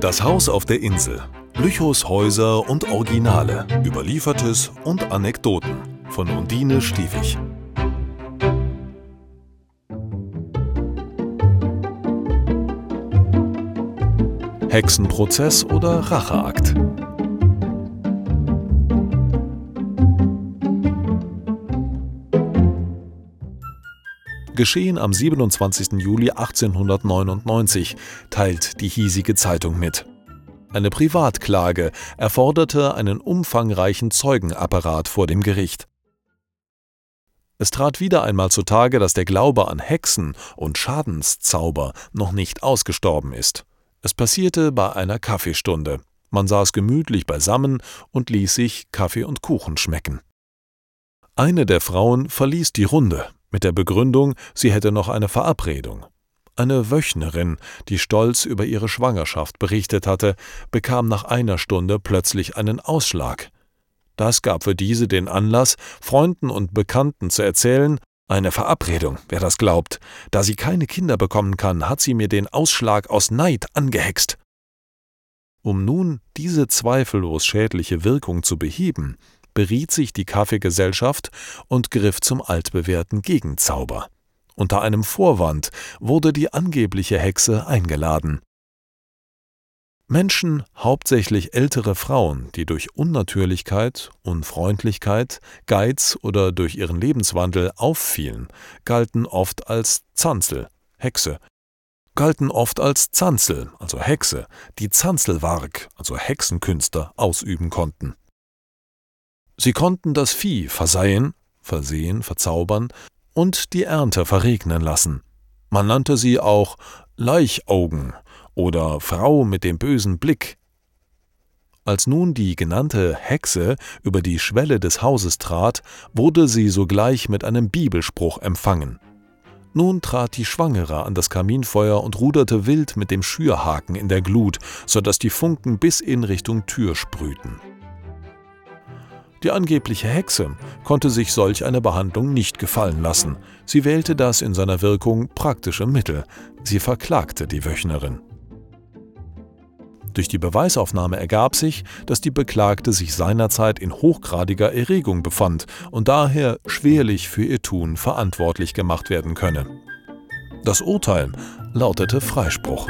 Das Haus auf der Insel. Lüchows Häuser und Originale. Überliefertes und Anekdoten. Von Undine Stiefig. Hexenprozess oder Racheakt. Geschehen am 27. Juli 1899, teilt die hiesige Zeitung mit. Eine Privatklage erforderte einen umfangreichen Zeugenapparat vor dem Gericht. Es trat wieder einmal zutage, dass der Glaube an Hexen und Schadenszauber noch nicht ausgestorben ist. Es passierte bei einer Kaffeestunde. Man saß gemütlich beisammen und ließ sich Kaffee und Kuchen schmecken. Eine der Frauen verließ die Runde, mit der Begründung, sie hätte noch eine Verabredung. Eine Wöchnerin, die stolz über ihre Schwangerschaft berichtet hatte, bekam nach einer Stunde plötzlich einen Ausschlag. Das gab für diese den Anlass, Freunden und Bekannten zu erzählen, eine Verabredung, wer das glaubt. Da sie keine Kinder bekommen kann, hat sie mir den Ausschlag aus Neid angehext. Um nun diese zweifellos schädliche Wirkung zu beheben, beriet sich die Kaffeegesellschaft und griff zum altbewährten Gegenzauber. Unter einem Vorwand wurde die angebliche Hexe eingeladen. Menschen, hauptsächlich ältere Frauen, die durch Unnatürlichkeit, Unfreundlichkeit, Geiz oder durch ihren Lebenswandel auffielen, galten oft als Zanzel, Hexe, galten oft als Zanzel, also Hexe, die Zanzelwark, also Hexenkünste, ausüben konnten. Sie konnten das Vieh verseien, versehen, verzaubern und die Ernte verregnen lassen. Man nannte sie auch Leichaugen oder Frau mit dem bösen Blick. Als nun die genannte Hexe über die Schwelle des Hauses trat, wurde sie sogleich mit einem Bibelspruch empfangen. Nun trat die Schwangere an das Kaminfeuer und ruderte wild mit dem Schürhaken in der Glut, so dass die Funken bis in Richtung Tür sprühten. Die angebliche Hexe konnte sich solch eine Behandlung nicht gefallen lassen. Sie wählte das in seiner Wirkung praktische Mittel. Sie verklagte die Wöchnerin. Durch die Beweisaufnahme ergab sich, dass die Beklagte sich seinerzeit in hochgradiger Erregung befand und daher schwerlich für ihr Tun verantwortlich gemacht werden könne. Das Urteil lautete Freispruch.